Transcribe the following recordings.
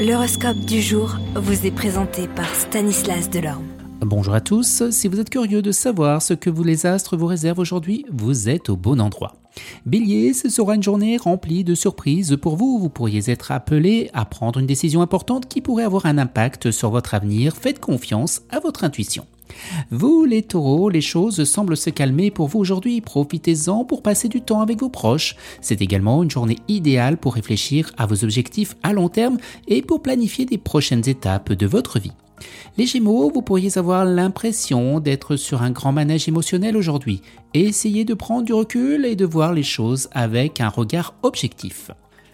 L'horoscope du jour vous est présenté par Stanislas Delorme. Bonjour à tous, si vous êtes curieux de savoir ce que vous les astres vous réservent aujourd'hui, vous êtes au bon endroit. Bélier, ce sera une journée remplie de surprises pour vous, vous pourriez être appelé à prendre une décision importante qui pourrait avoir un impact sur votre avenir, faites confiance à votre intuition. Vous, les taureaux, les choses semblent se calmer pour vous aujourd'hui. Profitez-en pour passer du temps avec vos proches. C'est également une journée idéale pour réfléchir à vos objectifs à long terme et pour planifier des prochaines étapes de votre vie. Les Gémeaux, vous pourriez avoir l'impression d'être sur un grand manège émotionnel aujourd'hui. Essayez de prendre du recul et de voir les choses avec un regard objectif.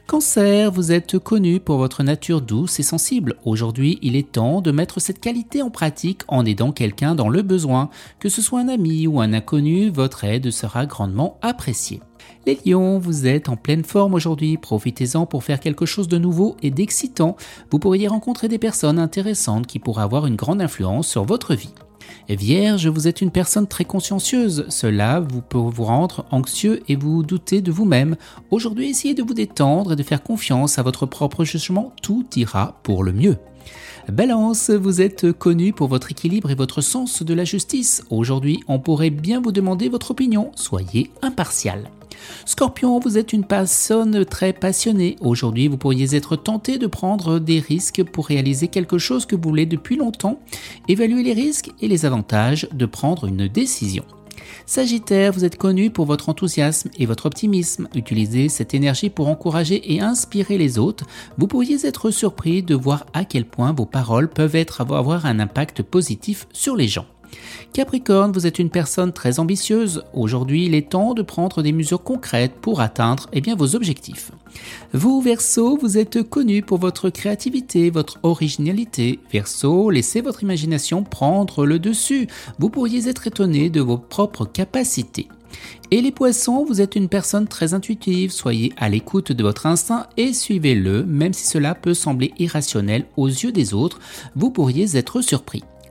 Cancer, vous êtes connu pour votre nature douce et sensible. Aujourd'hui, il est temps de mettre cette qualité en pratique en aidant quelqu'un dans le besoin. Que ce soit un ami ou un inconnu, votre aide sera grandement appréciée. Les lions, vous êtes en pleine forme aujourd'hui, profitez-en pour faire quelque chose de nouveau et d'excitant. Vous pourriez rencontrer des personnes intéressantes qui pourraient avoir une grande influence sur votre vie. Vierge, vous êtes une personne très consciencieuse. Cela vous peut vous rendre anxieux et vous douter de vous-même. Aujourd'hui, essayez de vous détendre et de faire confiance à votre propre jugement. Tout ira pour le mieux. Balance, vous êtes connu pour votre équilibre et votre sens de la justice. Aujourd'hui, on pourrait bien vous demander votre opinion. Soyez impartial. Scorpion, vous êtes une personne très passionnée. Aujourd'hui, vous pourriez être tenté de prendre des risques pour réaliser quelque chose que vous voulez depuis longtemps. Évaluez les risques et les avantages de prendre une décision. Sagittaire, vous êtes connu pour votre enthousiasme et votre optimisme. Utilisez cette énergie pour encourager et inspirer les autres. Vous pourriez être surpris de voir à quel point vos paroles peuvent avoir un impact positif sur les gens. Capricorne, vous êtes une personne très ambitieuse. Aujourd'hui, il est temps de prendre des mesures concrètes pour atteindre eh bien, vos objectifs. Vous, Verseau, vous êtes connu pour votre créativité, votre originalité. Verseau, laissez votre imagination prendre le dessus. Vous pourriez être étonné de vos propres capacités. Et les poissons, vous êtes une personne très intuitive, soyez à l'écoute de votre instinct et suivez-le, même si cela peut sembler irrationnel aux yeux des autres, vous pourriez être surpris.